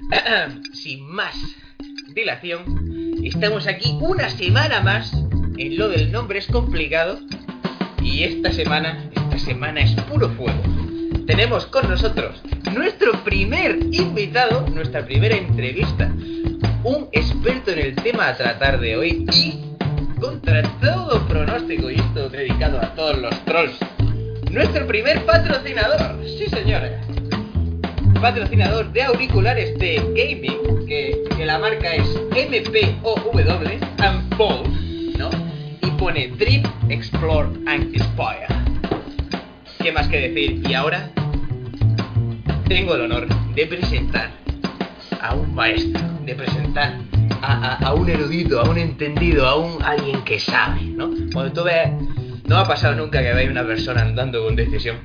Sin más dilación, estamos aquí una semana más en lo del nombre es complicado y esta semana, esta semana es puro fuego. Tenemos con nosotros nuestro primer invitado, nuestra primera entrevista, un experto en el tema a tratar de hoy y contra todo pronóstico y esto dedicado a todos los trolls, nuestro primer patrocinador, sí señores, patrocinador de auriculares de gaming, que, que la marca es MPOW and ¿no? Y pone Dream, Explore and Inspire. ¿Qué más que decir? Y ahora tengo el honor de presentar a un maestro, de presentar a, a- a un erudito, a un entendido, a un alguien que sabe, ¿no? Cuando tú ves, no ha pasado nunca que veáis una persona andando con decisión,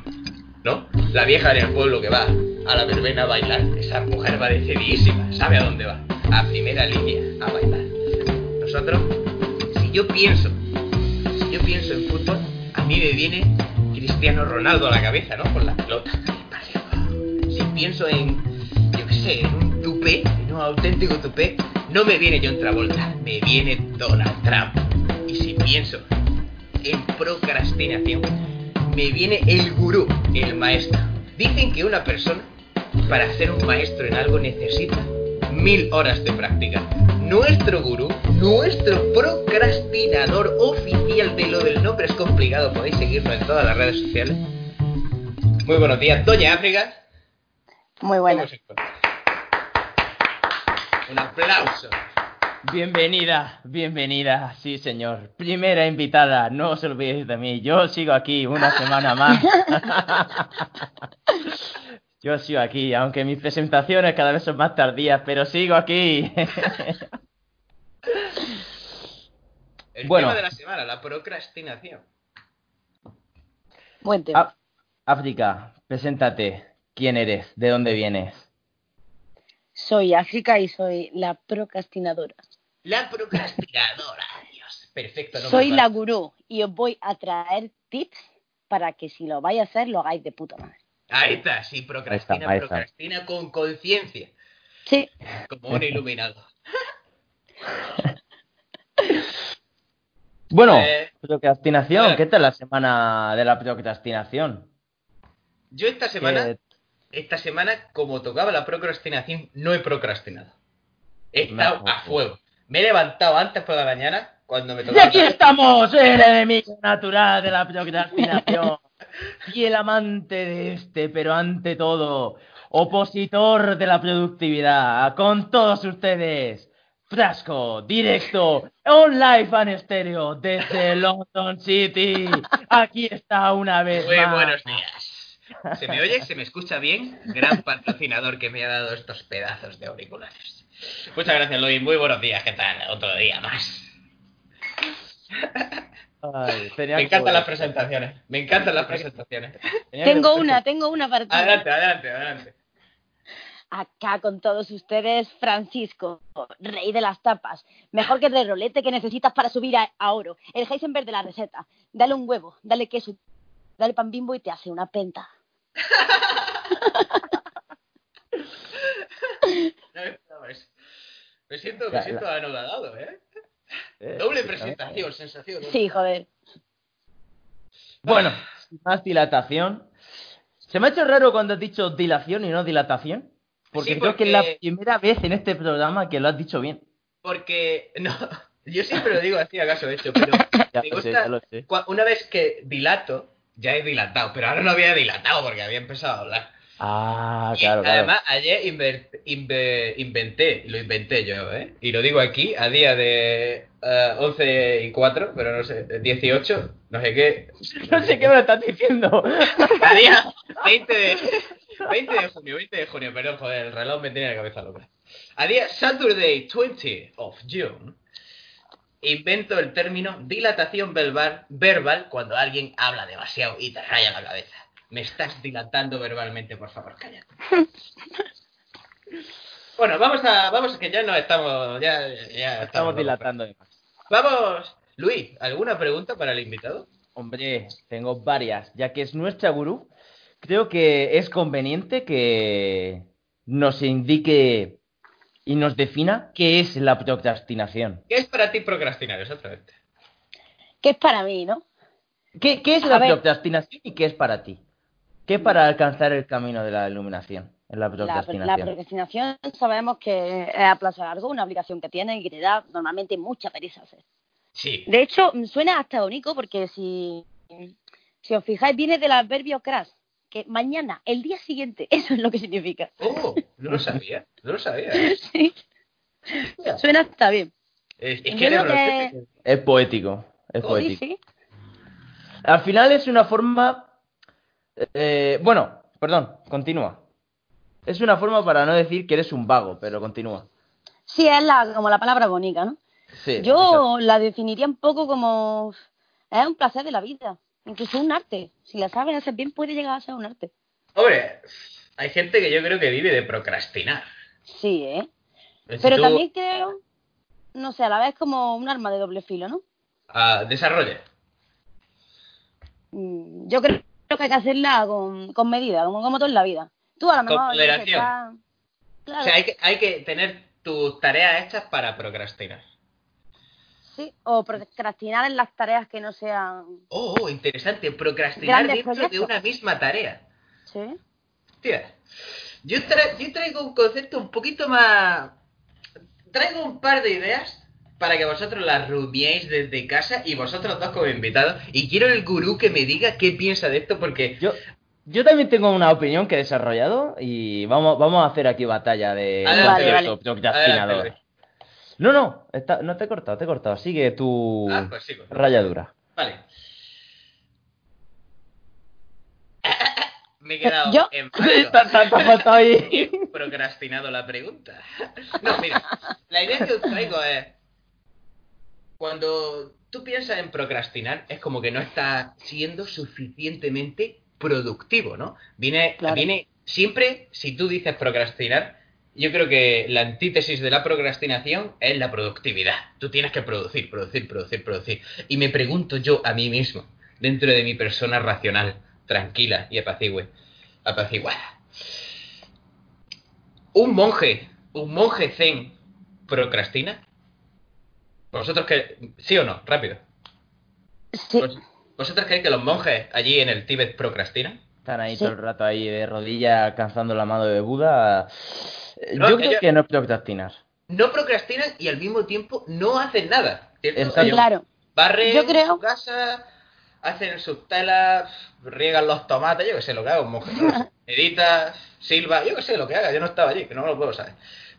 ¿no? La vieja en el pueblo que va a la verbena a bailar, esa mujer va decididísima, sabe a dónde va, a primera línea, a bailar. Nosotros, si yo pienso, si yo pienso en fútbol, a mí me viene Cristiano Ronaldo a la cabeza, ¿no? Con la pelota. Si pienso en, yo qué sé, en un tupé, en un auténtico tupé, no me viene John Travolta, me viene Donald Trump. Y si pienso en procrastinación, me viene el gurú, el maestro. Dicen que una persona, para ser un maestro en algo, necesita mil horas de práctica. Nuestro gurú, nuestro procrastinador oficial de lo del nombre es complicado, podéis seguirlo en todas las redes sociales. Muy buenos días, Doña África. Muy buena. ¿Cómo se encuentra? Un aplauso. Bienvenida, bienvenida, sí señor. Primera invitada, no os olvidéis de mí. Yo sigo aquí una semana más. Yo sigo aquí, aunque mis presentaciones cada vez son más tardías, pero sigo aquí. El Bueno. tema de la semana, la procrastinación. Buen tema. Á- África, preséntate. ¿Quién eres? ¿De dónde vienes? Soy África y soy la procrastinadora. La procrastinadora, Dios. Perfecto. soy la gurú y os voy a traer tips para que si lo vais a hacer lo hagáis de puta madre. Ahí está, sí, procrastina, Ahí está, ahí está. procrastina con conciencia, Sí, como un iluminado. Bueno, Eh, procrastinación. ¿Qué tal la semana de la procrastinación? Yo esta semana, esta semana, como tocaba la procrastinación, no he procrastinado. He estado No. a fuego. Me he levantado antes por la mañana cuando me Y tocaba. aquí estamos, el enemigo natural de la procrastinación. Y el amante de este, pero ante todo, opositor de la productividad. Con todos ustedes, Frasco, directo, on live and estéreo, desde London City. Aquí está una vez Muy más. buenos días. ¿Se me oye? ¿Se me escucha bien? Gran patrocinador que me ha dado estos pedazos de auriculares. Muchas gracias, Luis. Muy buenos días. ¿Qué tal? Otro día más. Ay, tenía Me encantan las presentaciones. Me encantan las presentaciones. Tengo una, tengo una para ti. Adelante, adelante, adelante. Acá con todos ustedes, Francisco, rey de las tapas. Mejor que el de rolete que necesitas para subir a, a oro. El Heisenberg de la receta. Dale un huevo, dale queso, dale pan bimbo y te hace una penta. No me esperaba eso. Me siento, me siento anodado, ¿eh? Eh, Doble presentación, sensación. ¿no? Sí, joder. Bueno, más dilatación. Se me ha hecho raro cuando has dicho dilación y no dilatación. Porque Sí, creo que es la primera vez en este programa que lo has dicho bien. Porque, no, yo siempre lo digo así, acaso de hecho, pero Ya me gusta, ya lo sé. cua- una vez que dilato, ya he dilatado, pero ahora no había dilatado porque había empezado a hablar. Ah, Y claro, claro. además, ayer inver- inventé, lo inventé yo, ¿eh? Y lo digo aquí, a día de eh, 11 y 4, pero no sé, 18, no sé qué. No sé qué me lo estás diciendo. A día 20 de, 20 de junio, 20 de junio, perdón, joder, el reloj me tiene la cabeza loca. A día Saturday 20 of June, invento el término dilatación verbal, verbal cuando alguien habla demasiado y te raya la cabeza. Me estás dilatando verbalmente, por favor, cállate. Bueno, vamos a, vamos que ya no estamos, ya, ya Estamos dilatando de más. Vamos, Luis, ¿alguna pregunta para el invitado? Hombre, tengo varias. Ya que es nuestra gurú, creo que es conveniente que nos indique y nos defina qué es la procrastinación. ¿Qué es para ti procrastinar exactamente? ¿Qué es para mí, no? ¿Qué, qué es A la ver. procrastinación y qué es para ti? ¿Qué es para alcanzar el camino de la iluminación? En la La, procrastinación. la procrastinación sabemos que es aplazar algo, una obligación que tiene y que te da normalmente mucha pereza hacer. Sí. De hecho, mm, suena hasta bonito porque si, si os fijáis, viene del adverbio crash, que mañana, el día siguiente, eso es lo que significa. Oh, no lo sabía. No lo sabía. Sí. Suena hasta bien. Es, que Es poético. Es Sí, Sí, poético. sí. Al final es una forma. Eh, bueno, perdón, continúa. Es una forma para no decir que eres un vago, pero continúa. Sí, es la, como la palabra bonita, ¿no? Sí, exacto. Yo la definiría un poco como es un placer de la vida, incluso un arte. Si la sabes hacer bien puede llegar a ser un arte. Hombre, hay gente que yo creo que vive de procrastinar. Sí, ¿eh? Si Pero tú, también creo, no sé, a la vez como un arma de doble filo, ¿no? ah, desarrolla. Mm, Yo creo que hay que hacerla con, con medida, como, como todo en la vida. Tú a lo mejor... moderación. Claro, O sea, hay que, hay que tener tus tareas hechas para procrastinar. sí, o procrastinar en las tareas que no sean... Oh, oh, interesante. Procrastinar dentro de una misma tarea. Sí. Hostia. Yo, tra- yo traigo un concepto un poquito más... Traigo un par de ideas para que vosotros las rumiéis desde casa y vosotros dos como invitados. Y quiero el gurú que me diga qué piensa de esto porque... Yo, yo también tengo una opinión que he desarrollado y vamos, vamos a hacer aquí batalla de Adelante, vale. procrastinador. Adelante. No, no, está- no te he cortado, te he cortado. Sigue tu Ah, pues sí, pues. rayadura. Vale. Me he quedado Yo- en procrastinado la pregunta. No, mira, la idea que os traigo es, cuando tú piensas en procrastinar, es como que no estás siendo suficientemente productivo, ¿no? Viene, Claro. viene siempre, si tú dices procrastinar, yo creo que la antítesis de la procrastinación es la productividad. Tú tienes que producir, producir, producir, producir. Y me pregunto yo a mí mismo, dentro de mi persona racional, tranquila y apacigüe, apaciguada. ¿Un monje, un monje zen, procrastina? ¿Vosotros que ¿Sí o no? Rápido. Sí. ¿Vos- ¿Vosotros creéis que los monjes allí en el Tíbet procrastinan? Están ahí Sí. todo el rato ahí de rodillas alcanzando la mano de Buda. Eh, No, Yo creo ellos- que no es procrastinar. No procrastinan y al mismo tiempo no hacen nada. ¿cierto? Claro. barren Yo creo- su casa, hacen sus telas, riegan los tomates, yo que sé lo que haga un monje. no. Edita, silba, yo que sé lo que haga, yo no estaba allí, que no lo puedo saber.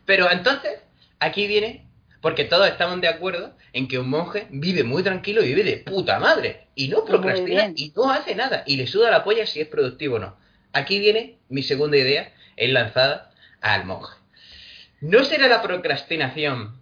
Pero entonces, aquí viene, porque todos estamos de acuerdo en que un monje vive muy tranquilo y vive de puta madre. Y no procrastina y no hace nada. Y le suda la polla si es productivo o no. Aquí viene mi segunda idea, es lanzada al monje. ¿No será la procrastinación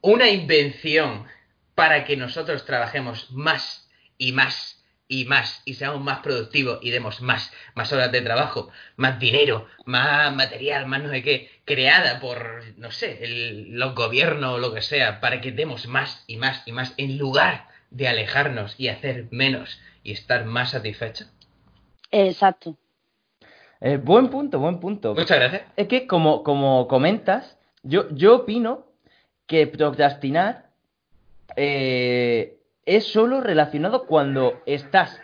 una invención para que nosotros trabajemos más y más y más y seamos más productivos y demos más, más horas de trabajo, más dinero, más material, más no sé qué, creada por, no sé, el- los gobiernos o lo que sea, para que demos más y más y más, en lugar de alejarnos y hacer menos y estar más satisfechos? Exacto. Eh, buen punto, buen punto. Muchas gracias. Es que como, como comentas, yo, yo opino que procrastinar eh, es solo relacionado cuando estás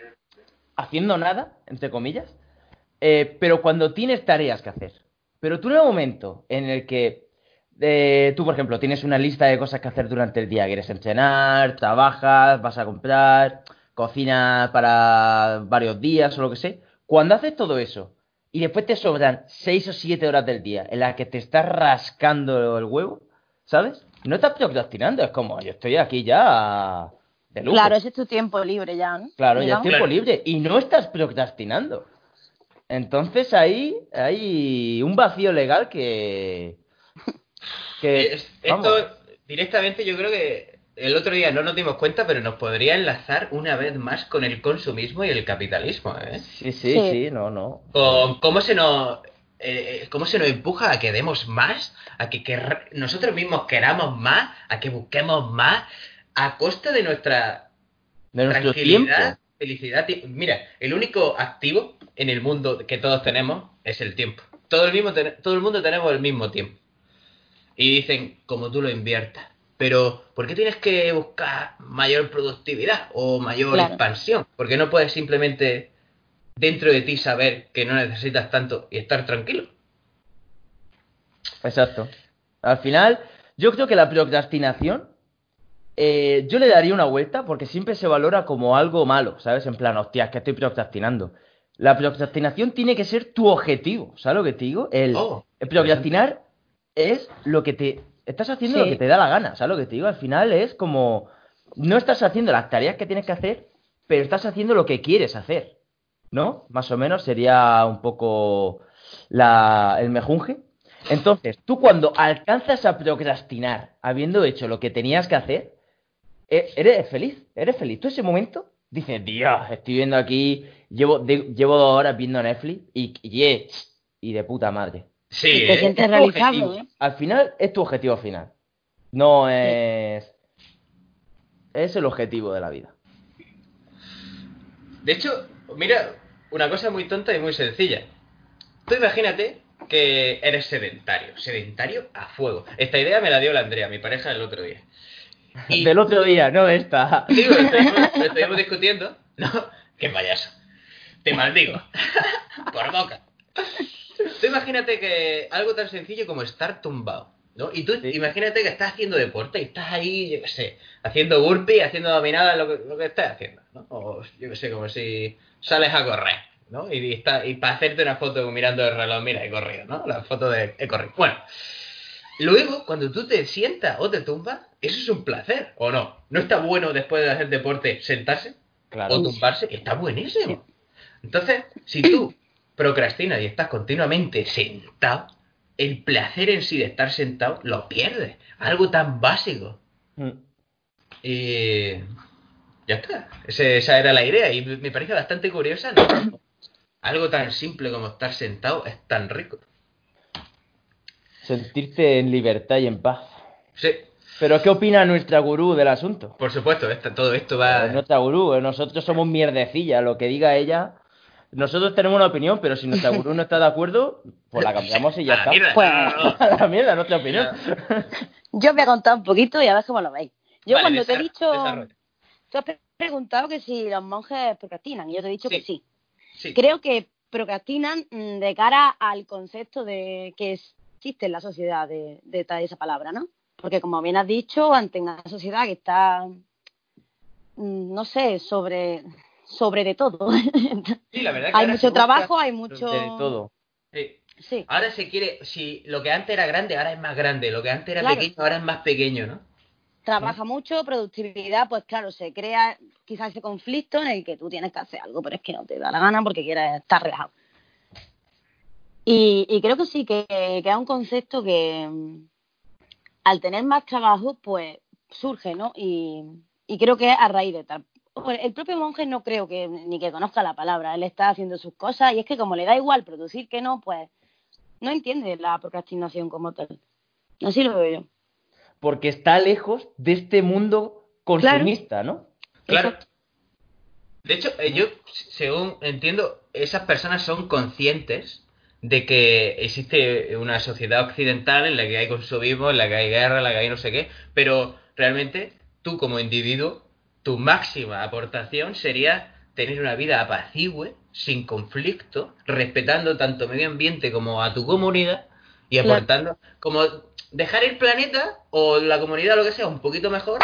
haciendo nada, entre comillas, eh, pero cuando tienes tareas que hacer. Pero tú en el momento en el que eh, tú, por ejemplo, tienes una lista de cosas que hacer durante el día, quieres entrenar, trabajas, vas a comprar, cocinas para varios días o lo que sé, cuando haces todo eso y después te sobran seis o siete horas del día en las que te estás rascando el huevo, ¿sabes? No estás procrastinando, es como, yo estoy aquí ya de lujo. Claro, ese es tu tiempo libre ya, ¿no? Claro, ya es tiempo libre y no estás procrastinando. Entonces ahí hay un vacío legal que... que Es- vamos. Esto directamente yo creo que el otro día no nos dimos cuenta, pero nos podría enlazar una vez más con el consumismo y el capitalismo, ¿eh? Sí, sí, Sí. sí, no, no. Con cómo se nos eh, cómo se nos empuja a que demos más, a que nosotros mismos queramos más, a que busquemos más, a costa de nuestra De nuestro tiempo. tranquilidad, felicidad. Mira, el único activo en el mundo que todos tenemos es el tiempo. Todo el, mismo todo el mundo tenemos el mismo tiempo. y dicen, como tú lo inviertas. Pero, ¿por qué tienes que buscar mayor productividad o mayor Claro. expansión? Porque no puedes simplemente dentro de ti saber que no necesitas tanto y estar tranquilo. Exacto. Al final, yo creo que la procrastinación, eh, yo le daría una vuelta porque siempre se valora como algo malo, ¿sabes? En plan, hostia, es que estoy procrastinando. La procrastinación tiene que ser tu objetivo, ¿sabes lo que te digo? El, Oh, el procrastinar es lo que te... Estás haciendo Sí. lo que te da la gana, ¿sabes lo que te digo? Al final es como... No estás haciendo las tareas que tienes que hacer, pero estás haciendo lo que quieres hacer, ¿no? Más o menos sería un poco la, el mejunje. Entonces, tú cuando alcanzas a procrastinar, habiendo hecho lo que tenías que hacer, eres feliz, eres feliz. Tú ese momento dices, Dios, estoy viendo aquí, llevo, de- llevo dos horas viendo Netflix y, y, es- y de puta madre. Sí, Y te sientes Es tu realizado, objetivo. ¿eh? Al final es tu objetivo final. No es... Es el objetivo de la vida. De hecho, mira, una cosa muy tonta y muy sencilla. Tú imagínate que eres sedentario, sedentario a fuego. Esta idea me la dio la Andrea, mi pareja, el otro día. Y Del otro día, no esta. digo, estuvimos, lo estuvimos discutiendo, ¿no? Qué payaso. Te maldigo. Por boca. Tú imagínate que algo tan sencillo como estar tumbado, ¿no? Y tú Sí. imagínate que estás haciendo deporte y estás ahí, yo qué sé, haciendo burpee, haciendo dominadas, lo que, lo que estés haciendo, ¿no? O yo qué sé, como si sales a correr, ¿no? Y, está, y para hacerte una foto mirando el reloj, mira, he corrido, ¿no? La foto de he corrido. Bueno, luego, cuando tú te sientas o te tumbas, eso es un placer, ¿o no? ¿No está bueno después de hacer deporte sentarse Claro. o tumbarse? Está buenísimo. Entonces, si tú procrastinas y estás continuamente sentado, el placer en sí de estar sentado lo pierdes. Algo tan básico. Mm. Y ya está. Ese- esa era la idea y me parece bastante curiosa. ¿no? Algo tan simple como estar sentado es tan rico. Sentirte en libertad y en paz. Sí, Pero ¿qué opina nuestra gurú del asunto? por supuesto, esta- todo esto va... Es nuestra gurú, eh, nosotros somos mierdecilla, lo que diga ella. Nosotros tenemos una opinión, pero si nuestra gurú no está de acuerdo, pues la cambiamos y ya A la está. mierda. Pues-. A la mierda, nuestra opinión. Yo os voy a contar un poquito y a ver cómo lo veis. Yo Vale, cuando te he dicho, tú has pre- preguntado que si los monjes procrastinan y yo te he dicho Sí. que sí. Sí. Creo que procrastinan mm, de cara al concepto de que existe en la sociedad de, de ta- esa palabra, ¿no? Porque como bien has dicho, ante una sociedad que está, mm, no sé, sobre sobre de todo. Sí, la verdad que hay mucho trabajo, hay mucho... De todo. Sí. Sí, Ahora se quiere, si lo que antes era grande, ahora es más grande, lo que antes era Claro. pequeño, ahora es más pequeño, ¿no? trabaja mucho, productividad, pues claro, se crea quizás ese conflicto en el que tú tienes que hacer algo, pero es que no te da la gana porque quieres estar relajado. Y, y creo que sí, que, que es un concepto que mm, al tener más trabajo, pues surge, ¿no? Y, y creo que es a raíz de tal. El propio monje no creo que ni que conozca la palabra, él está haciendo sus cosas y es que como le da igual producir que no, pues no entiende la procrastinación como tal. Así lo veo yo. Porque está lejos de este mundo consumista, ¿no? Claro. Exacto. De hecho, eh, yo, según entiendo, esas personas son conscientes de que existe una sociedad occidental en la que hay consumismo, en la que hay guerra, en la que hay no sé qué, pero realmente tú como individuo, tu máxima aportación sería tener una vida apacigüe, sin conflicto, respetando tanto medio ambiente como a tu comunidad y Claro. aportando, como dejar el planeta o la comunidad lo que sea un poquito mejor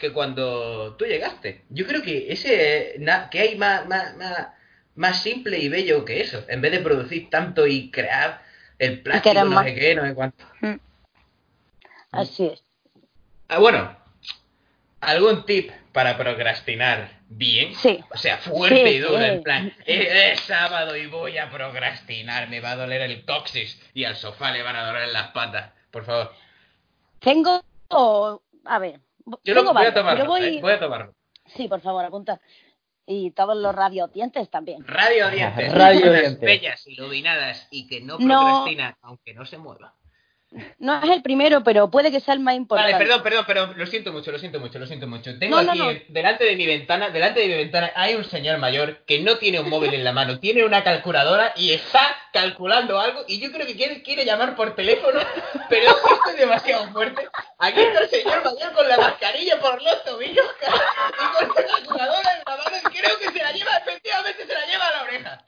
que cuando tú llegaste. Yo creo que ese na- que hay más, más, más, más simple y bello que eso, en vez de producir tanto y crear el plástico, no más. sé qué, no sé cuánto. Así es. Ah, bueno, ¿algún tip para procrastinar bien? Sí. O sea, fuerte Sí, y duro, sí. en plan, "Eh, es, sábado y voy a procrastinar, me va a doler el coxis y al sofá le van a doler las patas. Por favor. Tengo, a ver, Yo tengo lo, voy a varios, tomar, pero voy, voy a tomarlo. sí, por favor, apunta. Y todos los radiodientes también. Radio dientes, Radio dientes. bellas, iluminadas y que no No. procrastinan, aunque no se mueva. No es el primero, pero puede que sea el más importante. Vale, perdón, perdón, perdón, lo siento mucho, lo siento mucho, lo siento mucho. Tengo No, aquí, no. delante de mi ventana, delante de mi ventana hay un señor mayor que no tiene un móvil en la mano, tiene una calculadora y está calculando algo y yo creo que quiere, quiere llamar por teléfono, pero esto de demasiado fuerte. Aquí está el señor mayor con la mascarilla por los tobillos y con la calculadora en la mano y creo que se la lleva, efectivamente se la lleva a la oreja.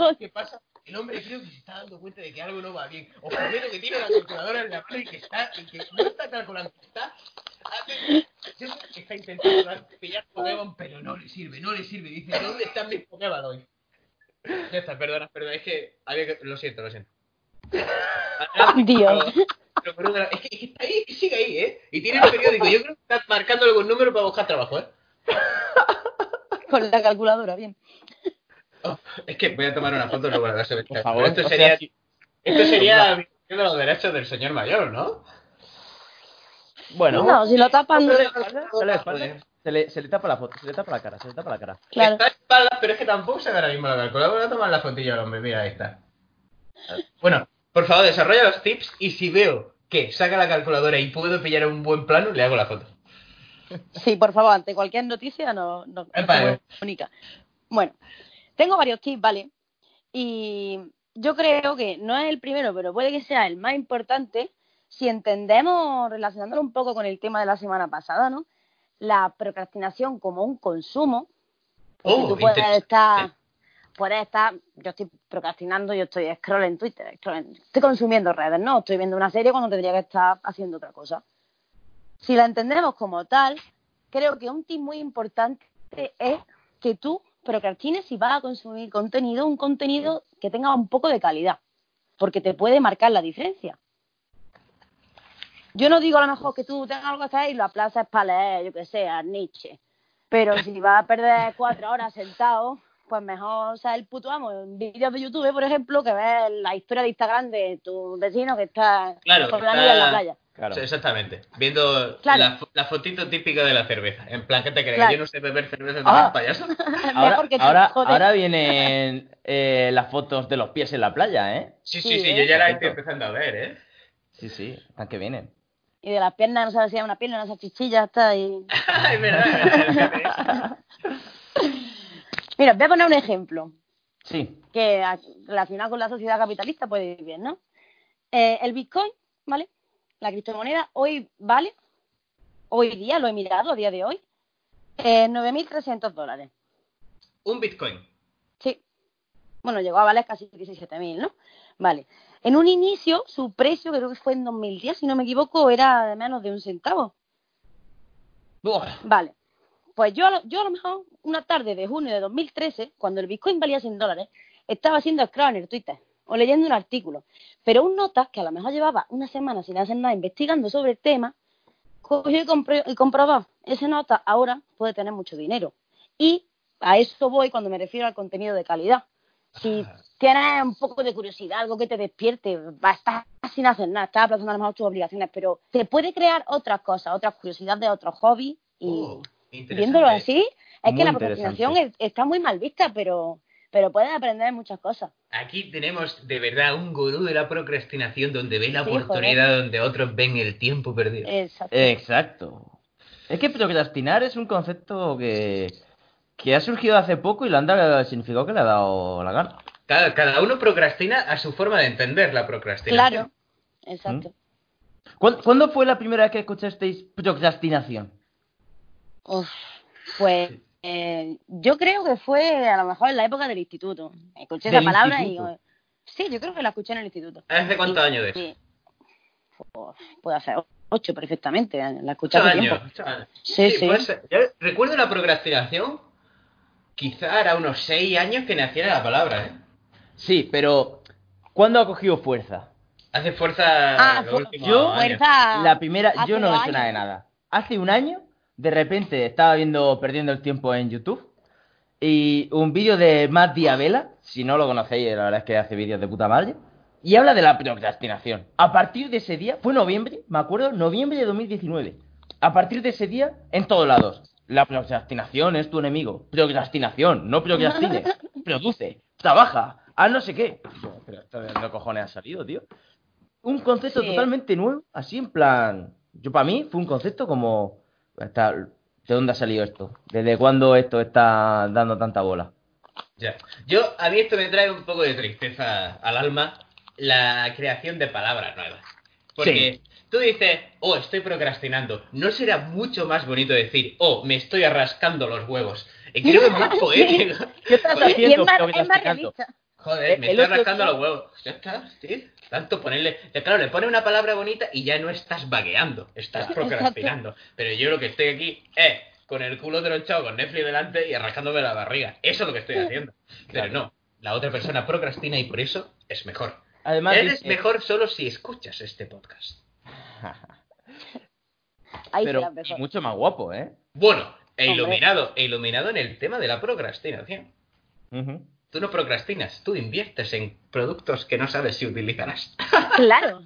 No me jodas. ¿Qué pasa? El hombre creo que se está dando cuenta de que algo no va bien. Os prometo que tiene la calculadora en la mano y que está, y que no está calculando, está, hace- está intentando pillar Pokémon, pero no le sirve, no le sirve. Dice, ¿dónde están mis Pokémon hoy? Ya está, perdona, perdona, es que había que... Lo siento, lo siento. Dios. Pero, perdona, es que, es que está ahí, que sigue ahí, ¿eh? Y tiene el periódico, yo creo que está marcándolo con número para buscar trabajo, ¿eh? Con la calculadora, bien. Oh, es que voy a tomar una foto y luego la. Por favor, esto o sea, sería, esto sería de los derechos del señor mayor, ¿no? Bueno, No, si lo tapan, se le, se le- Joder. se le- se le tapa la foto, se le tapa la cara, se le tapa la cara. claro. Está de espaldas, pero es que tampoco se ve ahora mismo la calculadora. Voy a tomar la fotilla al hombre, mira, ahí está. Bueno, por favor, desarrolla los tips y si veo que saca la calculadora y puedo pillar un buen plano, le hago la foto. Sí, por favor, ante cualquier noticia no, no, no eh. comunica. Bueno, tengo varios tips, ¿vale? Y yo creo que no es el primero, pero puede que sea el más importante si entendemos, relacionándolo un poco con el tema de la semana pasada, ¿no? La procrastinación como un consumo. Oh, tú puedes estar, puedes estar, yo estoy procrastinando, yo estoy scroll en Twitter, scroll en- estoy consumiendo redes, ¿no? Estoy viendo una serie cuando tendría que estar haciendo otra cosa. Si la entendemos como tal, creo que un tip muy importante es que tú procrastines si vas a consumir contenido, un contenido que tenga un poco de calidad, porque te puede marcar la diferencia. Yo no digo a lo mejor que tú tengas algo que hacer y lo aplaces para leer, yo que sé, a Nietzsche. Pero si vas a perder cuatro horas sentado, pues mejor ser el puto amo en vídeos de YouTube, por ejemplo, que ver la historia de Instagram de tu vecino que está Claro, con que la amiga en la está- playa. Claro. Exactamente. Viendo Claro. la, la fotito típica de la cerveza. En plan, ¿qué te crees? Claro. Yo no sé beber cerveza, Ah. ¿tú payaso? Ahora, ahora, vienen eh, las fotos de los pies en la playa, ¿eh? Sí, Sí, sí, sí, ¿eh? yo ya la Perfecto. estoy empezando a ver, ¿eh? Sí, sí, están que vienen. Y de las piernas, no sabes si es una pierna, una salchichilla, está ahí. verdad, es verdad, es verdad. Mira, voy a poner un ejemplo Sí, que relacionado con la sociedad capitalista puede ir bien, ¿no? Eh, el Bitcoin, ¿vale? La criptomoneda hoy vale, hoy día, lo he mirado a día de hoy, eh, 9.300 dólares. Un Bitcoin. Sí. Bueno, llegó a valer casi 17.000, ¿no? Vale. En un inicio, su precio, creo que fue en 2010, si no me equivoco, era de menos de un centavo. Vale. Pues yo, a lo- yo a lo mejor, una tarde de junio de 2013, cuando el Bitcoin valía 100 dólares, estaba haciendo scroll en el Twitter o leyendo un artículo. Pero un nota, que a lo mejor llevaba una semana sin hacer nada investigando sobre el tema, cogió y, y comprobó. Ese nota ahora puede tener mucho dinero. Y a eso voy cuando me refiero al contenido de calidad. Si tienes un poco de curiosidad, algo que te despierte, va a estar sin hacer nada, estás aplazando a lo mejor tus obligaciones, pero te puede crear otras cosas, otras curiosidades, otros hobbies y Oh. Viéndolo así, es Muy que la procrastinación es- está muy mal vista, pero, pero puedes aprender muchas cosas. Aquí tenemos de verdad un gurú de la procrastinación donde ve la Sí, oportunidad donde otros ven el tiempo perdido. Exacto. exacto. Es que procrastinar es un concepto que, que ha surgido hace poco y le han dado el significado que le ha dado la gana. Cada, cada uno procrastina a su forma de entender la procrastinación. claro, exacto. ¿Cuándo, cuándo fue la primera vez que escuchasteis procrastinación? Uf, pues eh, yo creo que fue a lo mejor en la época del instituto. Escuché esa ¿Del palabra instituto? y... Sí, yo creo que la escuché en el instituto. ¿Hace cuántos años de eso? puede hacer ocho perfectamente, la escuché Ocho hace años. tiempo. ocho años. Sí, sí. ser. Yo recuerdo la procrastinación, quizá era unos seis años que naciera la palabra, ¿eh? Sí, pero ¿cuándo ha cogido fuerza? Hace fuerza Ah, los fu- últimos yo- años. Fuerza La primera, yo no me suena de nada. Hace un año, de repente estaba viendo Perdiendo el Tiempo en YouTube y un vídeo de Matt Diabela, si no lo conocéis, la verdad es que hace vídeos de puta madre, y habla de la procrastinación. A partir de ese día, fue noviembre, me acuerdo, noviembre de 2019. A partir de ese día, en todos lados. La procrastinación es tu enemigo. Procrastinación, no procrastines. Produce, trabaja, haz no sé qué. Pero esto de cojones ha salido, tío. Un concepto Sí. totalmente nuevo, así en plan. Yo para mí fue un concepto como. Está- ¿De dónde ha salido esto? ¿Desde cuándo esto está dando tanta bola? Ya. Yo, a mí esto me trae un poco de tristeza al alma. la creación de palabras nuevas. Porque tú dices, oh, estoy procrastinando. ¿No será mucho más bonito decir, oh, me estoy arrascando los huevos? Y creo que es más poético. ¿Qué estás es haciendo más, es más procrastinando? realista. Joder, me El estoy otro arrancando día- los huevos. Ya está, sí. Tanto ponerle. Claro, le pone una palabra bonita y ya no estás vagueando, estás procrastinando. Pero yo lo que estoy aquí es con el culo tronchado con Netflix delante y arrancándome la barriga. Eso es lo que estoy haciendo. Pero Claro. no, la otra persona procrastina y por eso es mejor. Además, Eres dice- mejor solo si escuchas este podcast. Ahí pero y mucho más guapo, ¿eh? Bueno, e iluminado, e iluminado en el tema de la procrastinación. Ujú. Tú no procrastinas, tú inviertes en productos que no sabes si utilizarás. Claro.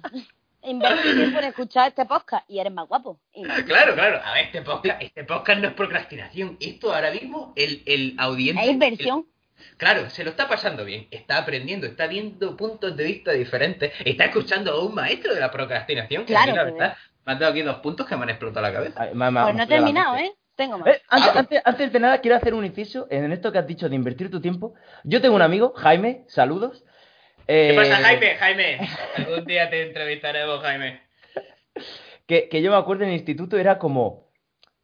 Invertir tiempo en escuchar este podcast y eres más guapo. Y- Claro, claro. A ver, este podcast, este podcast no es procrastinación. Esto ahora mismo, el, el audiente. Es inversión. el- claro, se lo está pasando bien. Está aprendiendo, está viendo puntos de vista diferentes. Está escuchando a un maestro de la procrastinación. que Claro, a mí, la que verdad, me han dado aquí dos puntos que me han explotado la cabeza. Ay, Pues no he terminado. ¿eh? Tengo más. Eh, antes, Ah, antes- antes de nada, quiero hacer un inciso en esto que has dicho de invertir tu tiempo. Yo tengo un amigo, Jaime, saludos. ¿Qué eh, pasa, Jaime? Jaime, algún día te entrevistaremos, Jaime. Que, que yo me acuerdo en el instituto, era como.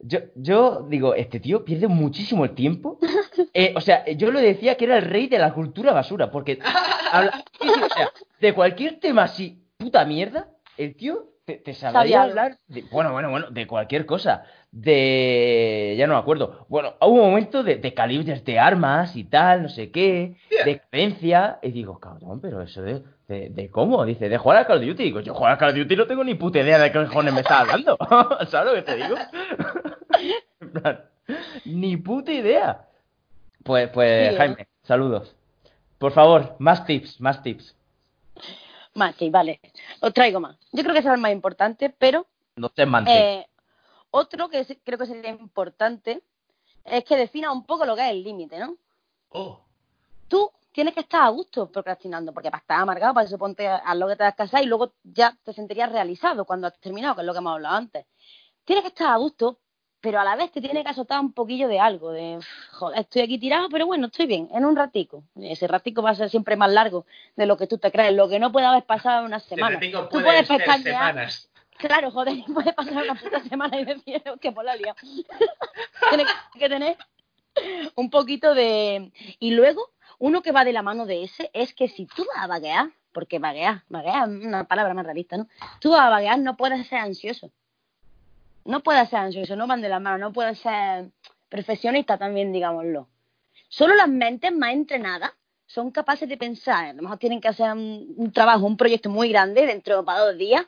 Yo, yo digo, este tío pierde muchísimo el tiempo. Eh, o sea, yo lo decía que era el rey de la cultura basura, porque habla- sí, sí, o sea, de cualquier tema así, puta mierda, el tío te, te sabría hablar, de, bueno, bueno, bueno, de cualquier cosa. De. Ya no me acuerdo. Bueno, hubo un momento de, de calibres de armas y tal, no sé qué, Yeah. de creencia. Y digo, cabrón, pero eso de, de, de cómo? Dice, de jugar a Call of Duty. Digo, yo jugar a Call of Duty no tengo ni puta idea de qué cojones me está hablando. ¿Sabes lo que te digo? En plan, ni puta idea. Pues, pues, Sí, ¿eh? Jaime, saludos. Por favor, más tips, más tips. Más, sí, vale. Os traigo más. Yo creo que es el más importante, pero No te manches. eh, otro que creo que sería importante es que defina un poco lo que es el límite, ¿no? Oh, Tú tienes que estar a gusto procrastinando, porque para estar amargado, para eso ponte a, a lo que te vas a casar y luego ya te sentirías realizado cuando has terminado, que es lo que hemos hablado antes. Tienes que estar a gusto, pero a la vez te tiene que azotar un poquillo de algo, de joder, estoy aquí tirado, pero bueno, estoy bien, en un ratico. Ese ratico va a ser siempre más largo de lo que tú te crees, lo que no puede haber pasado en una semana. Tú puede puedes semanas. Claro, joder, puede pasar una puta semana y decir que por la lía. Tienes que tener un poquito de. Y luego, uno que va de la mano de ese es que si tú vas a vaguear, porque vaguear, vaguear es una palabra más realista, ¿no? Tú vas a vaguear, no puedes ser ansioso. No puedes ser ansioso, no van de la mano, no puedes ser perfeccionista también, digámoslo. Solo las mentes más entrenadas son capaces de pensar, a lo mejor tienen que hacer un, un trabajo, un proyecto muy grande dentro de dos días,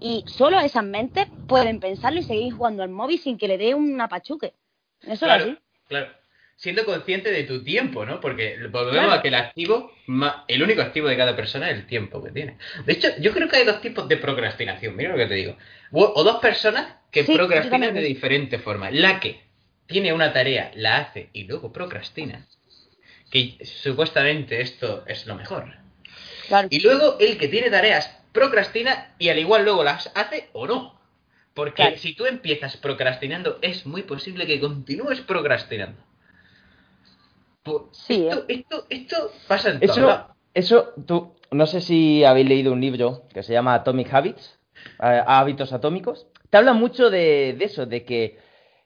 y solo esas mentes pueden pensarlo y seguir jugando al móvil sin que le dé un apachuque. Eso es Claro, así. claro. Siendo consciente de tu tiempo, ¿no? Porque volvemos Claro. a que el activo, el único activo de cada persona es el tiempo que tiene. De hecho, yo creo que hay dos tipos de procrastinación, mira lo que te digo. O, dos personas que Sí, procrastinan de creo. diferentes formas. La que tiene una tarea, la hace y luego procrastina. Que supuestamente esto es lo mejor. Claro. Y luego el que tiene tareas procrastina y al igual luego las hace o no. Porque Claro. si tú empiezas procrastinando, es muy posible que continúes procrastinando. Sí, esto, esto, esto pasa en todo. Eso, eso, tú, no sé si habéis leído un libro que se llama Atomic Habits, eh, Hábitos Atómicos. Te habla mucho de, de eso, de que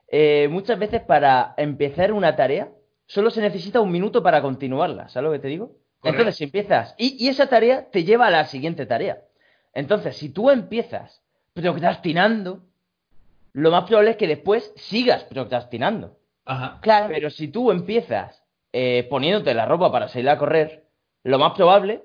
eh, muchas veces para empezar una tarea solo se necesita un minuto para continuarla, ¿sabes lo que te digo? Correcto. Entonces, si empiezas, y, y esa tarea te lleva a la siguiente tarea. Entonces, si tú empiezas procrastinando, lo más probable es que después sigas procrastinando. Ajá. Claro. Pero si tú empiezas eh, poniéndote la ropa para salir a correr, lo más probable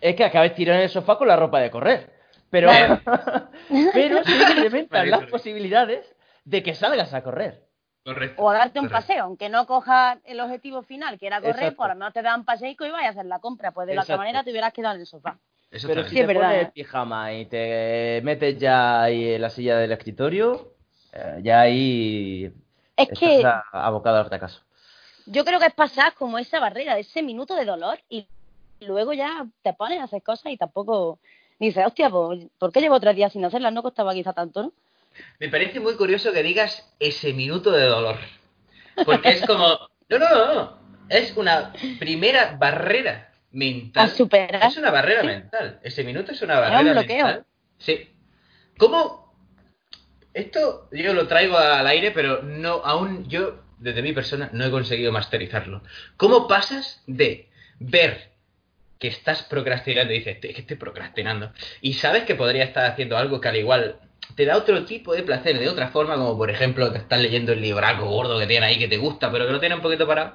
es que acabes tirando en el sofá con la ropa de correr. Pero, pero se incrementan Vale, las vale. posibilidades de que salgas a correr. Correcto. O a darte un Correcto. paseo, aunque no cojas el objetivo final, que era correr, Exacto. pues a lo mejor te dan paseo y vayas a hacer la compra. Pues de la otra manera te hubieras quedado en el sofá. Eso Pero si Sí, te es verdad, pones ¿eh? pijama y te metes ya ahí en la silla del escritorio, eh, ya ahí Es estás que abocado al fracaso. yo creo que es pasar como esa barrera, ese minuto de dolor y luego ya te pones a hacer cosas y tampoco dices, hostia, pues, ¿por qué llevo tres días sin hacerlas? No costaba quizá tanto, ¿no? Me parece muy curioso que digas ese minuto de dolor. Porque es como. No, no, no, no. Es una primera barrera mental. A superar. Es una barrera Sí. mental. Ese minuto es una barrera bloqueo. mental. Sí. ¿Cómo? Esto yo lo traigo al aire, pero no aún yo, desde mi persona, no he conseguido masterizarlo. ¿Cómo pasas de ver que estás procrastinando y dices, "Tío, es que estoy procrastinando, y sabes que podría estar haciendo algo que al igual te da otro tipo de placer de otra forma, como por ejemplo que estás leyendo el libraco gordo que tiene ahí que te gusta, pero que lo tiene un poquito parado?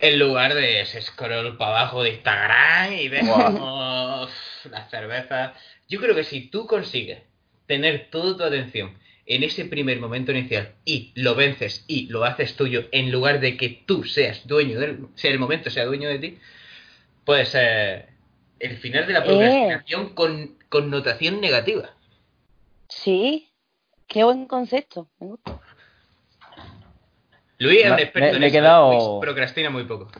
En lugar de ese scroll para abajo de Instagram y como uf, las cervezas. Yo creo que si tú consigues tener toda tu atención en ese primer momento inicial y lo vences y lo haces tuyo en lugar de que tú seas dueño del sea el momento sea dueño de ti puede ser el final de la procrastinación con connotación negativa Sí, qué buen concepto. Me gusta. Luis es un Me- experto me- en me he eso, ¿eh? quedado- Luis procrastina muy poco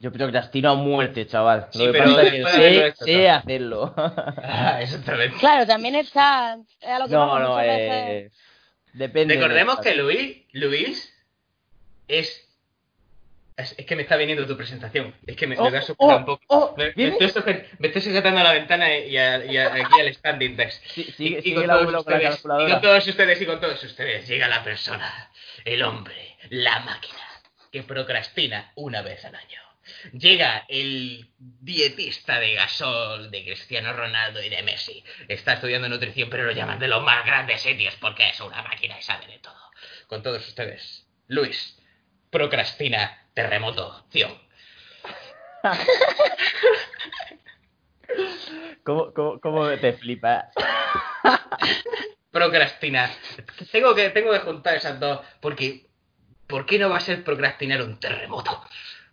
Yo procrastino a muerte, chaval. Sí, Lo que pero pasa es que sé, esto, sé claro. hacerlo. ah, exactamente Claro, también está es a lo que no, vamos no, eh, depende. de- recordemos que Luis Luis es es, que me está viniendo tu presentación. Es que me, me Oh, voy a sujetar oh, un poco. oh, me, me estoy sujet- me estoy sujetando a la ventana y, a- y a- aquí al standing desk. Sí, Y- sigue, y con ustedes, y con todos ustedes y con todos ustedes llega la persona, el hombre, la máquina, que procrastina una vez al año. Llega el dietista de Gasol, de Cristiano Ronaldo y de Messi. Está estudiando nutrición, pero lo llaman de los más grandes sitios porque es una máquina y sabe de todo. Con todos ustedes, Luis, procrastina, terremoto, acción. ¿Cómo, cómo, cómo te flipa? Procrastinar. Tengo que, tengo que juntar esas dos porque ¿por qué no va a ser procrastinar un terremoto?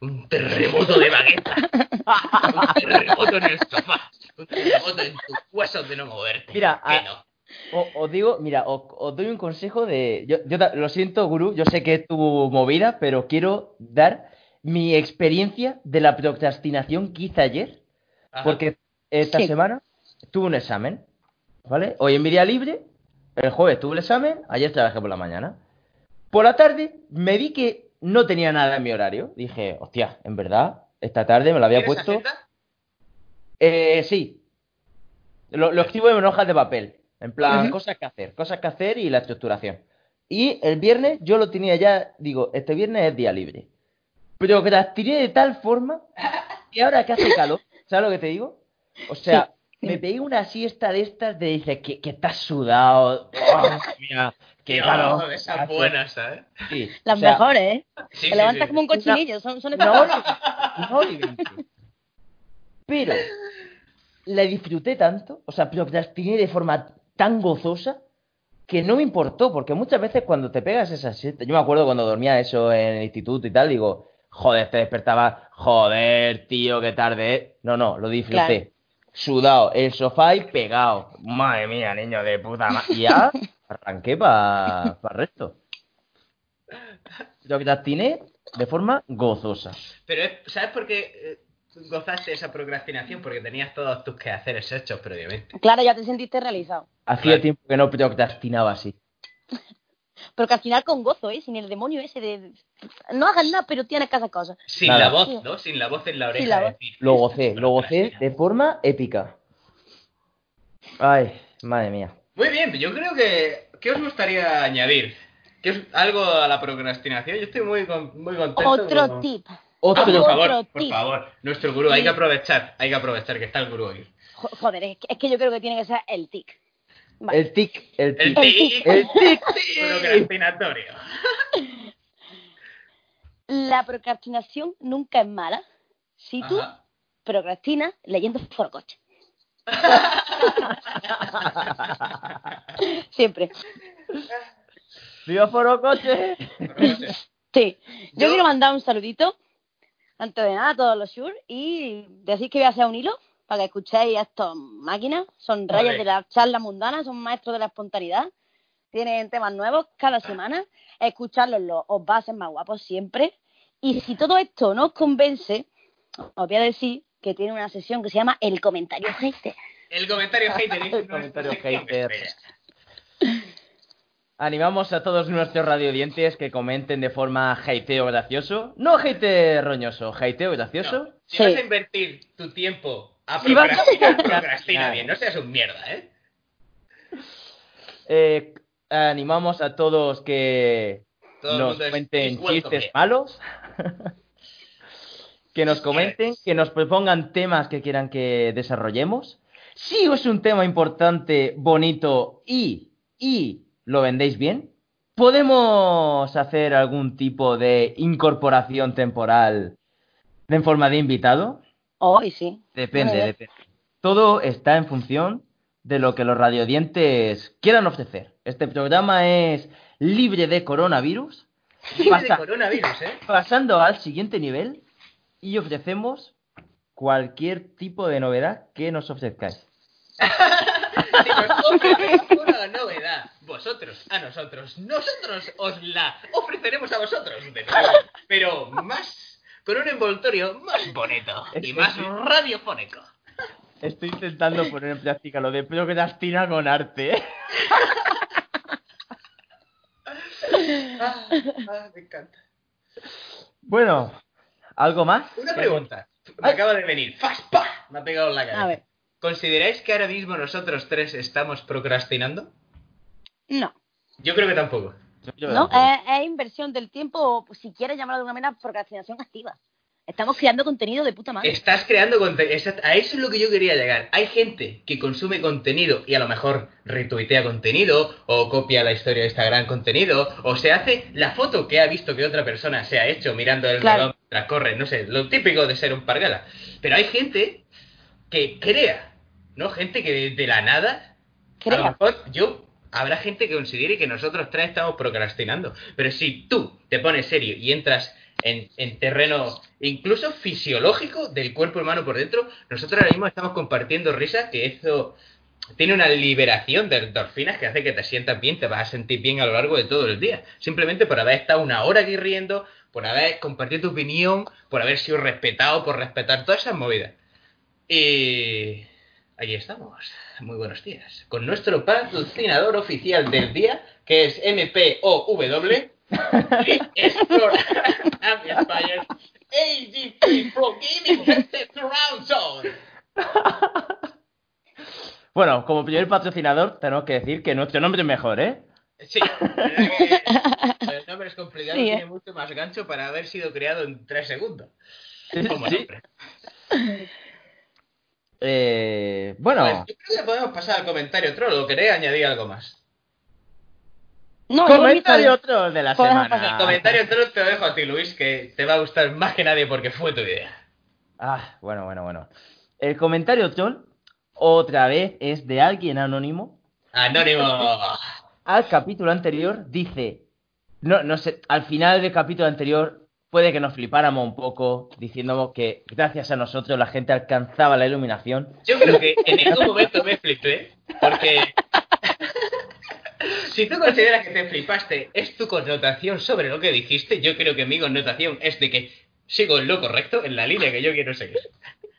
Un terremoto de bagueta. Un terremoto en el sofá. Un terremoto en tus huesos de no moverte. Mira, ¿Por qué a- no? O- Os digo, mira, os, os doy un consejo de. Yo, lo siento, Gurú, yo sé que es tu movida, pero quiero dar mi experiencia de la procrastinación que hice ayer. Ajá. Porque esta Sí. semana tuve un examen, ¿vale? Hoy en mi día libre, el jueves tuve el examen, ayer trabajé por la mañana. Por la tarde me vi que no tenía nada en mi horario. Dije, hostia, en verdad, esta tarde me lo había ¿Tienes puesto. agenda? Eh, sí. Lo, lo escribo en hojas de papel. En plan, cosas que hacer, cosas que hacer y la estructuración. Y el viernes yo lo tenía ya, digo, este viernes es día libre. Pero que las tiré de tal forma que ahora que hace calor, ¿sabes lo que te digo? O sea, Sí. me pegué una siesta de estas de dices que, que estás sudado. Oh, mira, que de esas buenas, ¿sabes? Sí, Las o sea, mejores, ¿eh? Sí, Te sí, levantas sí. como un cochinillo, son, son veinte. Pero la disfruté tanto, o sea, procrastiné de forma tan gozosa que no me importó, porque muchas veces cuando te pegas esa siesta, yo me acuerdo cuando dormía eso en el instituto y tal, digo, joder, te despertaba, joder, tío, qué tarde es. No, no, lo disfruté. Claro. Sudado, el sofá y pegado. Madre mía, niño de puta madre. Ya arranqué para el resto. Procrastiné de forma gozosa. Pero, es- ¿sabes por qué eh, gozaste esa procrastinación? Porque tenías todos tus quehaceres hechos previamente. Claro, ya te sentiste realizado. Hacía Claro. tiempo que no procrastinaba así. Pero que al final con gozo, ¿eh? Sin el demonio ese de... No hagas nada, pero tienes que hacer cosas. Sin Nada. la voz, ¿no? Sin la voz en la oreja. Sin la decir, Lo gocé, lo gocé de forma épica. Ay, madre mía. Muy bien, yo creo que... ¿Qué os gustaría añadir? ¿Qué os- ¿Algo a la procrastinación? Yo estoy muy, con- muy contento. Otro con- tip. Otro, Ah, por Otro favor, por tip. favor. Nuestro gurú, hay que aprovechar. Hay que aprovechar que está el gurú. Jo- Joder, es que, es que yo creo que tiene que ser el tic. Vale. el tic, el El tic. tic. El tic. Procrastinatorio. La procrastinación nunca es mala si tú Ajá. procrastinas leyendo forocoche. Siempre. ¡Viva Foro Coche! Sí. Yo, Yo- quiero mandar un saludito, antes de nada, a todos los sur y decir que voy a hacer un hilo para que escuchéis a estos máquinas. Son Ole. de la charla mundana, son maestros de la espontaneidad. Tienen temas nuevos cada semana. Escucharlos lo- os va a hacer más guapos siempre. Y si todo esto no os convence, os voy a decir que tiene una sesión que se llama El Comentario Hater. El comentario hater. dice, El comentario hater. Animamos a todos nuestros radiodientes que comenten de forma hateo gracioso. No hateo roñoso, hateo gracioso. Si Sí. vas a invertir tu tiempo a Si vas a- procrastinar, procrastina bien. No seas un mierda, ¿eh? Eh, animamos a todos que Todo nos cuenten chistes malos. que nos comenten, que nos propongan temas que quieran que desarrollemos. Si es un tema importante, bonito y, y lo vendéis bien, podemos hacer algún tipo de incorporación temporal en forma de invitado. Hoy sí. Depende, depende. Todo está en función de lo que los radiodientes quieran ofrecer. Este programa es libre de coronavirus, Libre de coronavirus, ¿eh? pasando al siguiente nivel y ofrecemos cualquier tipo de novedad que nos ofrezcáis. Si nos ofrecéis una novedad, vosotros a nosotros, nosotros os la ofreceremos a vosotros de nuevo, pero más, con un envoltorio más bonito y más radiofónico. Estoy intentando poner en práctica lo de procrastina con arte. Ah, ah, me encanta. Bueno, ¿algo más? Una pregunta. Me acaba de venir. ¡Fas! ¡Pa! Me ha pegado en la cabeza. A ver. ¿Consideráis que ahora mismo nosotros tres estamos procrastinando? No. Yo creo que tampoco. Yo No, tampoco. es, es inversión del tiempo, o si quieres llamarlo de una manera, procrastinación activa. Estamos creando contenido de puta madre. Estás creando contenido. A eso es lo que yo quería llegar. Hay gente que consume contenido y a lo mejor retuitea contenido, o copia la historia de Instagram contenido, o se hace la foto que ha visto que otra persona se ha hecho mirando el Claro. Corre. No sé, lo típico de ser un pargala. Pero hay gente que crea, ¿no? Gente que de, de la nada. A lo Crea. mejor yo. Habrá gente que considere que nosotros tres estamos procrastinando. Pero si tú te pones serio y entras en, en terreno incluso fisiológico del cuerpo humano por dentro, nosotros ahora mismo estamos compartiendo risa, que eso tiene una liberación de endorfinas que hace que te sientas bien, te vas a sentir bien a lo largo de todo el día. Simplemente por haber estado una hora aquí riendo, por haber compartido tu opinión, por haber sido respetado, por respetar todas esas movidas. Y aquí estamos. Muy buenos días. Con nuestro patrocinador oficial del día, que es MPOW. AGP Pro Gaming Headset Surround Sound. Bueno, como primer patrocinador, tenemos que decir que nuestro nombre es mejor, ¿eh? Sí, la verdad que el nombre es complicado, Sí, ¿eh? tiene mucho más gancho para haber sido creado en 3 segundos. Como Sí. nombre. Eh, bueno, yo creo que podemos pasar al comentario troll o queréis añadir algo más. No, comentario invito- otro de la semana. pasar. El comentario troll te lo dejo a ti, Luis, que te va a gustar más que nadie porque fue tu idea. Ah, bueno, bueno, bueno. El comentario troll, otra vez, es de alguien anónimo. Anónimo. Al capítulo anterior dice, no, no sé, al final del capítulo anterior puede que nos flipáramos un poco diciendo que gracias a nosotros la gente alcanzaba la iluminación. Yo creo que en ningún momento me flipé, porque si tú consideras que te flipaste, es tu connotación sobre lo que dijiste, yo creo que mi connotación es de que sigo en lo correcto, en la línea que yo quiero seguir.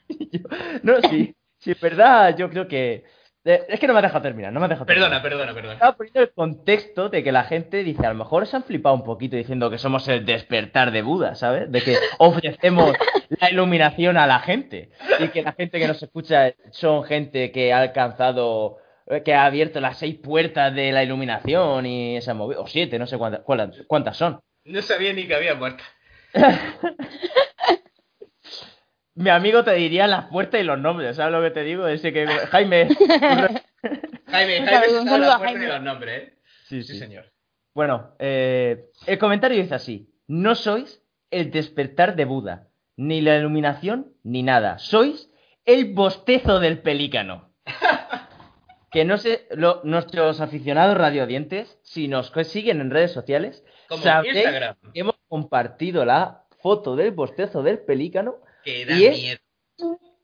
No, sí, sí, es verdad, yo creo que... Es que no me dejado terminar, no me has dejado Perdona, terminar. perdona, perdona. Estaba poniendo el contexto de que la gente dice, a lo mejor se han flipado un poquito diciendo que somos el despertar de Buda, ¿sabes? De que ofrecemos la iluminación a la gente y que la gente que nos escucha son gente que ha alcanzado, eh, que ha abierto las seis puertas de la iluminación y esa movida, o siete, no sé cuántas, cuántas, son. No sabía ni que había muerto. Mi amigo te diría las puertas y los nombres, ¿sabes lo que te digo? Ese que Jaime. Jaime, Un Jaime saludo, sabe saludo la a puerta de Jaime. los nombres, ¿eh? Sí, Sí, sí. señor. Bueno, eh, el comentario dice así: No sois el despertar de Buda, ni la iluminación, ni nada. Sois el bostezo del pelícano. Que no sé, lo- nuestros aficionados radiodientes, si nos siguen en redes sociales, Como sabréis Instagram. que hemos compartido la foto del bostezo del pelícano. Que da Y es- miedo.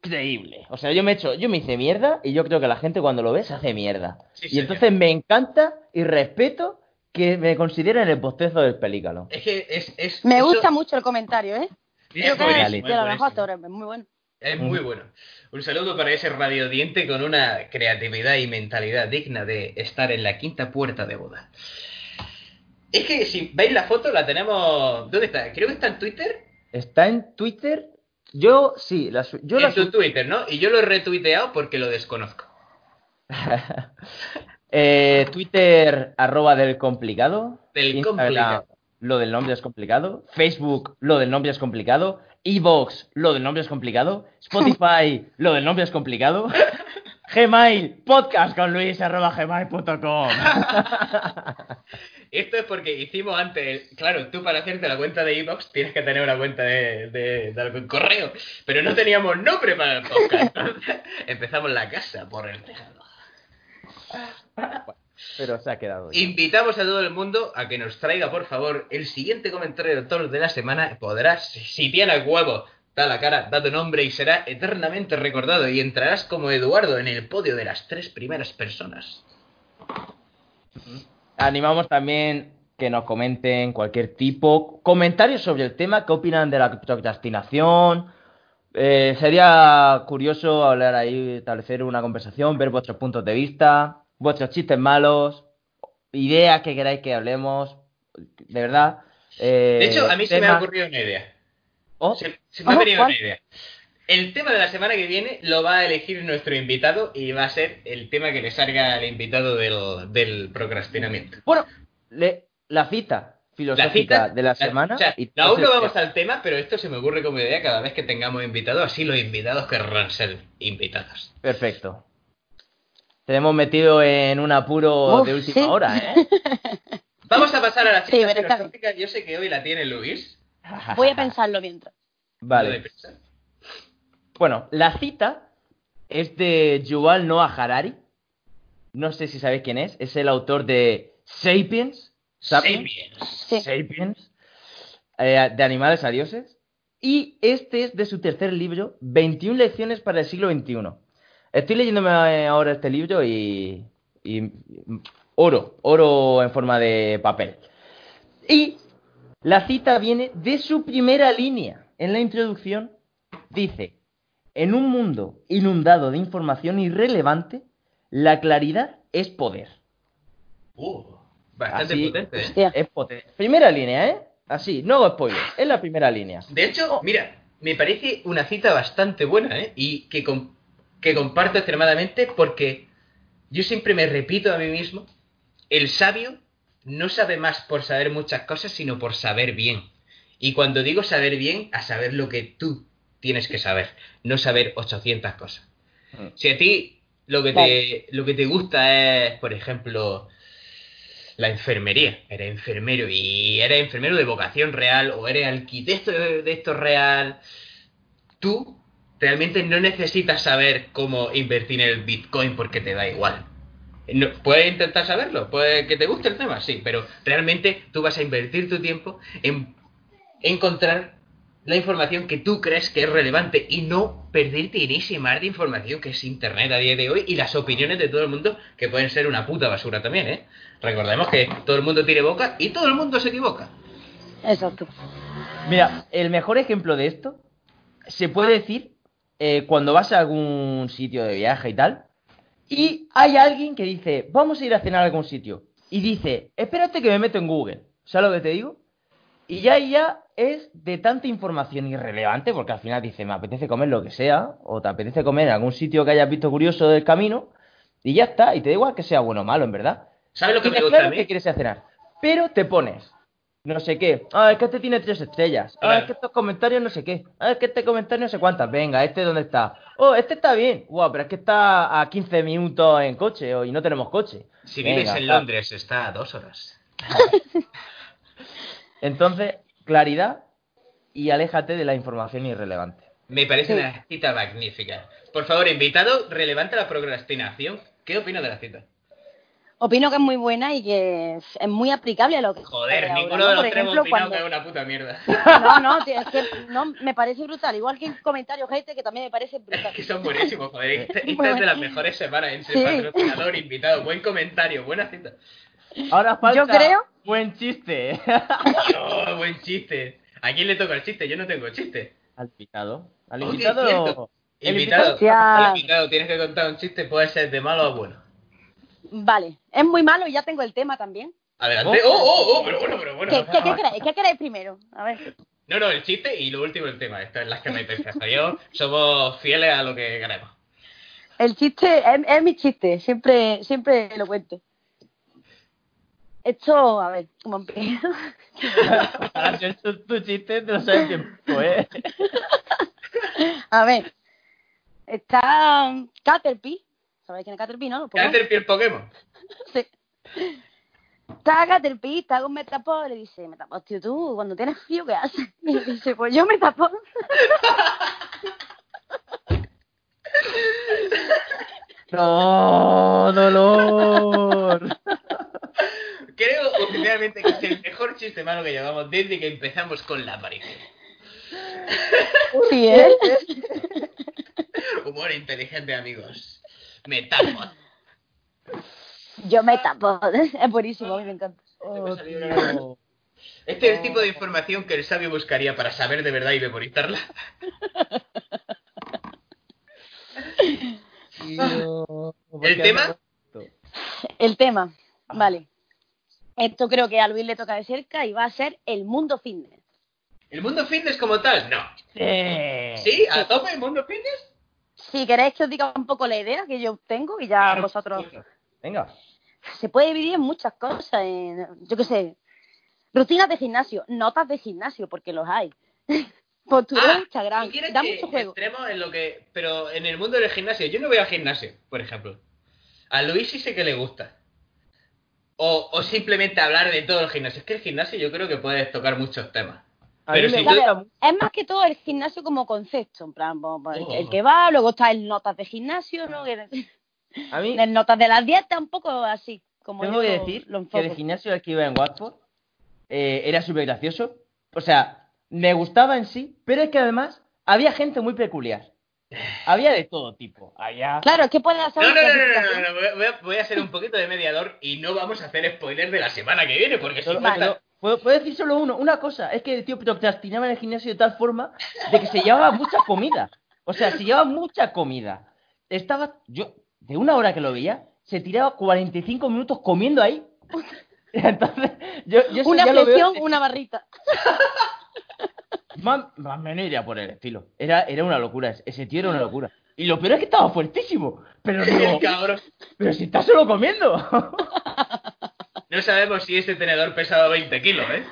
Increíble. O sea, yo me he hecho, yo me hice mierda y yo creo que la gente cuando lo ve se hace mierda. Sí, y señor. entonces me encanta y respeto que me consideren el bostezo del pelícano. Es que es. es Me eso- gusta mucho el comentario, ¿eh? es Yo creo es que de es muy bueno. Es muy bueno. Un saludo para ese radiodiente con una creatividad y mentalidad digna de estar en la quinta puerta de boda. Es que si veis la foto, la tenemos. ¿Dónde está? Creo que está en Twitter. Está en Twitter Yo sí, la yo la en tu su- Twitter, ¿no? Y yo lo he retuiteado porque lo desconozco. Eh, Twitter, arroba del complicado. Del Instagram, complicado. lo del nombre es complicado. Facebook, lo del nombre es complicado. Evox, lo del nombre es complicado. Spotify, lo del nombre es complicado. Gmail, podcast con Luis, arroba gmail.com. Esto es porque hicimos antes, claro, tú para hacerte la cuenta de Evox tienes que tener una cuenta de, de- de algún correo, pero no teníamos nombre para el podcast. entonces Empezamos la casa por el tejado. Pero se ha quedado. ya. Invitamos a todo el mundo a que nos traiga, por favor, el siguiente comentario de todos de la semana. Podrás, si- tienes huevo, da la cara, da tu nombre y será eternamente recordado y entrarás como Eduardo en el podio de las tres primeras personas. Animamos también que nos comenten cualquier tipo, comentarios sobre el tema, qué opinan de la procrastinación. Eh, sería curioso hablar ahí, establecer una conversación, ver vuestros puntos de vista, vuestros chistes malos, ideas que queráis que hablemos, de verdad. eh, De hecho, a mí se me ha temas- ocurrido una idea. Oh, Se, se me ha Oh, venido ¿cuál? una idea. El tema de la semana que viene lo va a elegir nuestro invitado y va a ser el tema que le salga al invitado del, del procrastinamiento. Bueno, le- la cita filosófica La cita de la semana. o sea, y aún no vamos al tema, pero esto se me ocurre como idea cada vez que tengamos invitados, así los invitados querrán ser invitados. Perfecto. Te hemos metido en un apuro Uf, de última sí. hora, ¿eh? Vamos a pasar a la Sí, cita filosófica. Yo sé que hoy la tiene Luis. Voy a pensarlo mientras. Vale. pensar. Bueno, la cita es de Yuval Noah Harari. No sé si sabéis quién es. Es el autor de Sapiens. Sapiens. Sapiens. Sí. Sapiens. eh, de animales a dioses. Y este es de su tercer libro, 21 lecciones para el siglo XXI. Estoy leyéndome eh, ahora este libro y, y oro, oro en forma de papel. Y la cita viene de su primera línea. En la introducción dice, en un mundo inundado de información irrelevante, la claridad es poder. Uh, bastante Así- potente, ¿eh? Es potente. Primera línea, ¿eh? Así, no hago spoiler. Es la primera línea. De hecho, mira, me parece una cita bastante buena, ¿eh? Y que, com- que comparto extremadamente porque yo siempre me repito a mí mismo, el sabio no sabe más por saber muchas cosas, sino por saber bien. Y cuando digo saber bien, a saber lo que tú tienes que saber, no saber 800 cosas. Mm. Si a ti lo que te, lo que te gusta es, por ejemplo, la enfermería, eres enfermero y eres enfermero de vocación real o eres arquitecto de, de esto real, tú realmente no necesitas saber cómo invertir en el Bitcoin porque te da igual. No, puedes intentar saberlo, puede que te guste el tema, sí, pero realmente tú vas a invertir tu tiempo en encontrar la información que tú crees que es relevante y no perderte en ese mar de información que es Internet a día de hoy y las opiniones de todo el mundo que pueden ser una puta basura también, ¿eh? Recordemos que todo el mundo tiene boca y todo el mundo se equivoca. Exacto. Mira, el mejor ejemplo de esto se puede decir eh, cuando vas a algún sitio de viaje y tal, y hay alguien que dice, vamos a ir a cenar a algún sitio, y dice, espérate que me meto en Google, ¿sabes lo que te digo? Y ya ahí ya es de tanta información irrelevante, porque al final dice, me apetece comer lo que sea, o te apetece comer en algún sitio que hayas visto curioso del camino, y ya está, y te da igual que sea bueno o malo, en verdad. ¿Sabes lo que me gusta a claro mí? que quieres ir a cenar. Pero te pones, no sé qué. Ah, es que este tiene tres estrellas. Ah, Claro. es que estos comentarios no sé qué. Ah, es que este comentario no sé cuántas. Venga, este dónde está. Oh, este está bien. Guau, pero es que está a 15 minutos en coche y no tenemos coche. Si Venga, vives en. Londres, está a dos horas. Entonces, claridad y aléjate de la información irrelevante. Me parece Sí. una cita magnífica. Por favor, invitado, relevante a la procrastinación. ¿Qué opina de la cita? Opino que es muy buena y que es, es muy aplicable a lo que Joder, ahora, ninguno ¿no? de los tres opinado cuando- que es una puta mierda. No, no, tío, es que no, me parece brutal. Igual que el comentario gente que también me parece brutal. que son buenísimos, joder. Esta, es de las mejores semanas en ser Sí. patrocinador, invitado. Buen comentario, buena cita. Ahora falta Yo creo- buen chiste. Oh, buen chiste. ¿A quién le toca el chiste? Yo no tengo chiste. Al invitado. Al invitado. el Invitado, Ya. invitado, tienes que contar un chiste, puede ser de malo o bueno. Vale, es muy malo y ya tengo el tema también. Adelante. Oh, oh, oh, pero bueno, pero bueno. ¿Qué, qué, qué queréis? ¿Qué queréis primero? A ver. No, no, el chiste y lo último el tema. Estas es las que me interesa. Yo somos fieles a lo que queremos. El chiste es, es mi chiste, siempre, siempre lo cuento. Esto, a ver, ¿cómo empiezo? Para hacer tu, tu chiste, te lo sabes tiempo, ¿eh? A ver, está Caterpie, ¿sabéis quién es Caterpie, no? Los. Caterpie el Pokémon. Sí. Está Caterpie, está con Metapod, le dice, Metapod, tío, tú, cuando tienes frío, ¿qué haces? Y le dice, pues yo Metapod. ¡No, dolor! Creo oficialmente que es el mejor chiste malo que llevamos desde que empezamos con la aparición. Sí, ¿eh? Humor inteligente, amigos. Metapod. Yo Metapod, es buenísimo, a mí me encanta. Oh, salido tío. Este es el tipo de información que el sabio buscaría para saber de verdad y memorizarla. Tío, ¿por ¿El tema? El tema, vale. Esto creo que a Luis le toca de cerca y va a ser el mundo fitness. ¿El mundo fitness como tal? No. Sí. ¿Sí? ¿A tope el mundo fitness? Si queréis que os diga un poco la idea que yo tengo y ya Claro, vosotros... Venga. Se puede dividir en muchas cosas, en, yo qué sé, rutinas de gimnasio, notas de gimnasio, porque los hay. Postura Ah, de Instagram, ¿tú quieres da que mucho juego. en lo que... Pero en el mundo del gimnasio, yo no voy al gimnasio, por ejemplo. A Luis sí sé que le gusta. O, o simplemente hablar de todo el gimnasio. Es que el gimnasio yo creo que puedes tocar muchos temas. Pero si tú- es más que todo el gimnasio como concepto, en plan, pues, el, Oh. el que va, luego está el notas de gimnasio, ¿no? A mí el notas de las dietas, un poco así, como tengo yo que decir lo que el gimnasio al que iba en Watford eh, era súper gracioso. O sea, me gustaba en sí, pero es que además había gente muy peculiar. Había de todo tipo. Había... Claro, es que puedes hacer No, no, no, no, no, clasificación. no, no, voy a- voy a, ser un poquito de mediador y no vamos a hacer spoiler de la semana que viene, porque si Solo- falta- solo- ¿puedo, puedo decir solo uno, una cosa, es que el tío procrastinaba en el gimnasio de tal forma de que se llevaba mucha comida. O sea, se llevaba mucha comida. Estaba, yo, de una hora que lo veía, se tiraba 45 minutos comiendo ahí. Entonces, yo, yo Una veo- flexión, una barrita. Más, más o menos iría por el estilo. Era, era una locura, ese- tío era una locura. Y lo peor es que estaba fuertísimo. Pero digo, cabrón. pero si está solo comiendo. No sabemos si ese tenedor pesaba 20 kilos, ¿eh?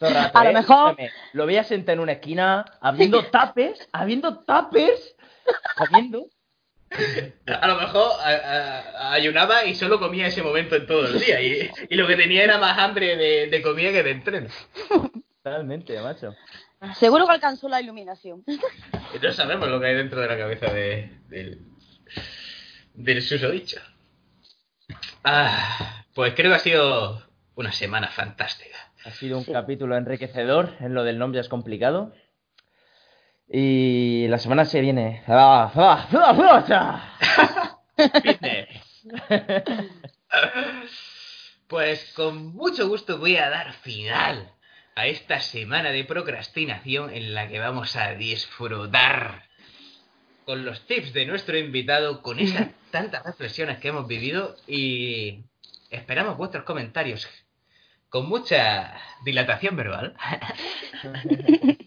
Rato, A lo ¿eh? mejor- Lo veía sentado en una esquina, habiendo tapes, habiendo tapes, comiendo. A lo mejor a- a- ayunaba y solo comía ese momento en todo el día. Y, y lo que tenía era más hambre de, de comida que de entreno. Totalmente, macho. Seguro que alcanzó la iluminación. Y no sabemos lo que hay dentro de la cabeza de, del, del susodicho. Ah, pues creo que ha sido una semana fantástica. Ha sido un Sí. capítulo enriquecedor en lo del nombre es complicado. Y la semana se viene. ¡Ah, ah, ah. Pues con mucho gusto voy a dar final a esta semana de procrastinación en la que vamos a disfrutar con los tips de nuestro invitado, con esas tantas reflexiones que hemos vivido y esperamos vuestros comentarios con mucha dilatación verbal.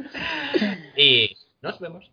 y nos vemos.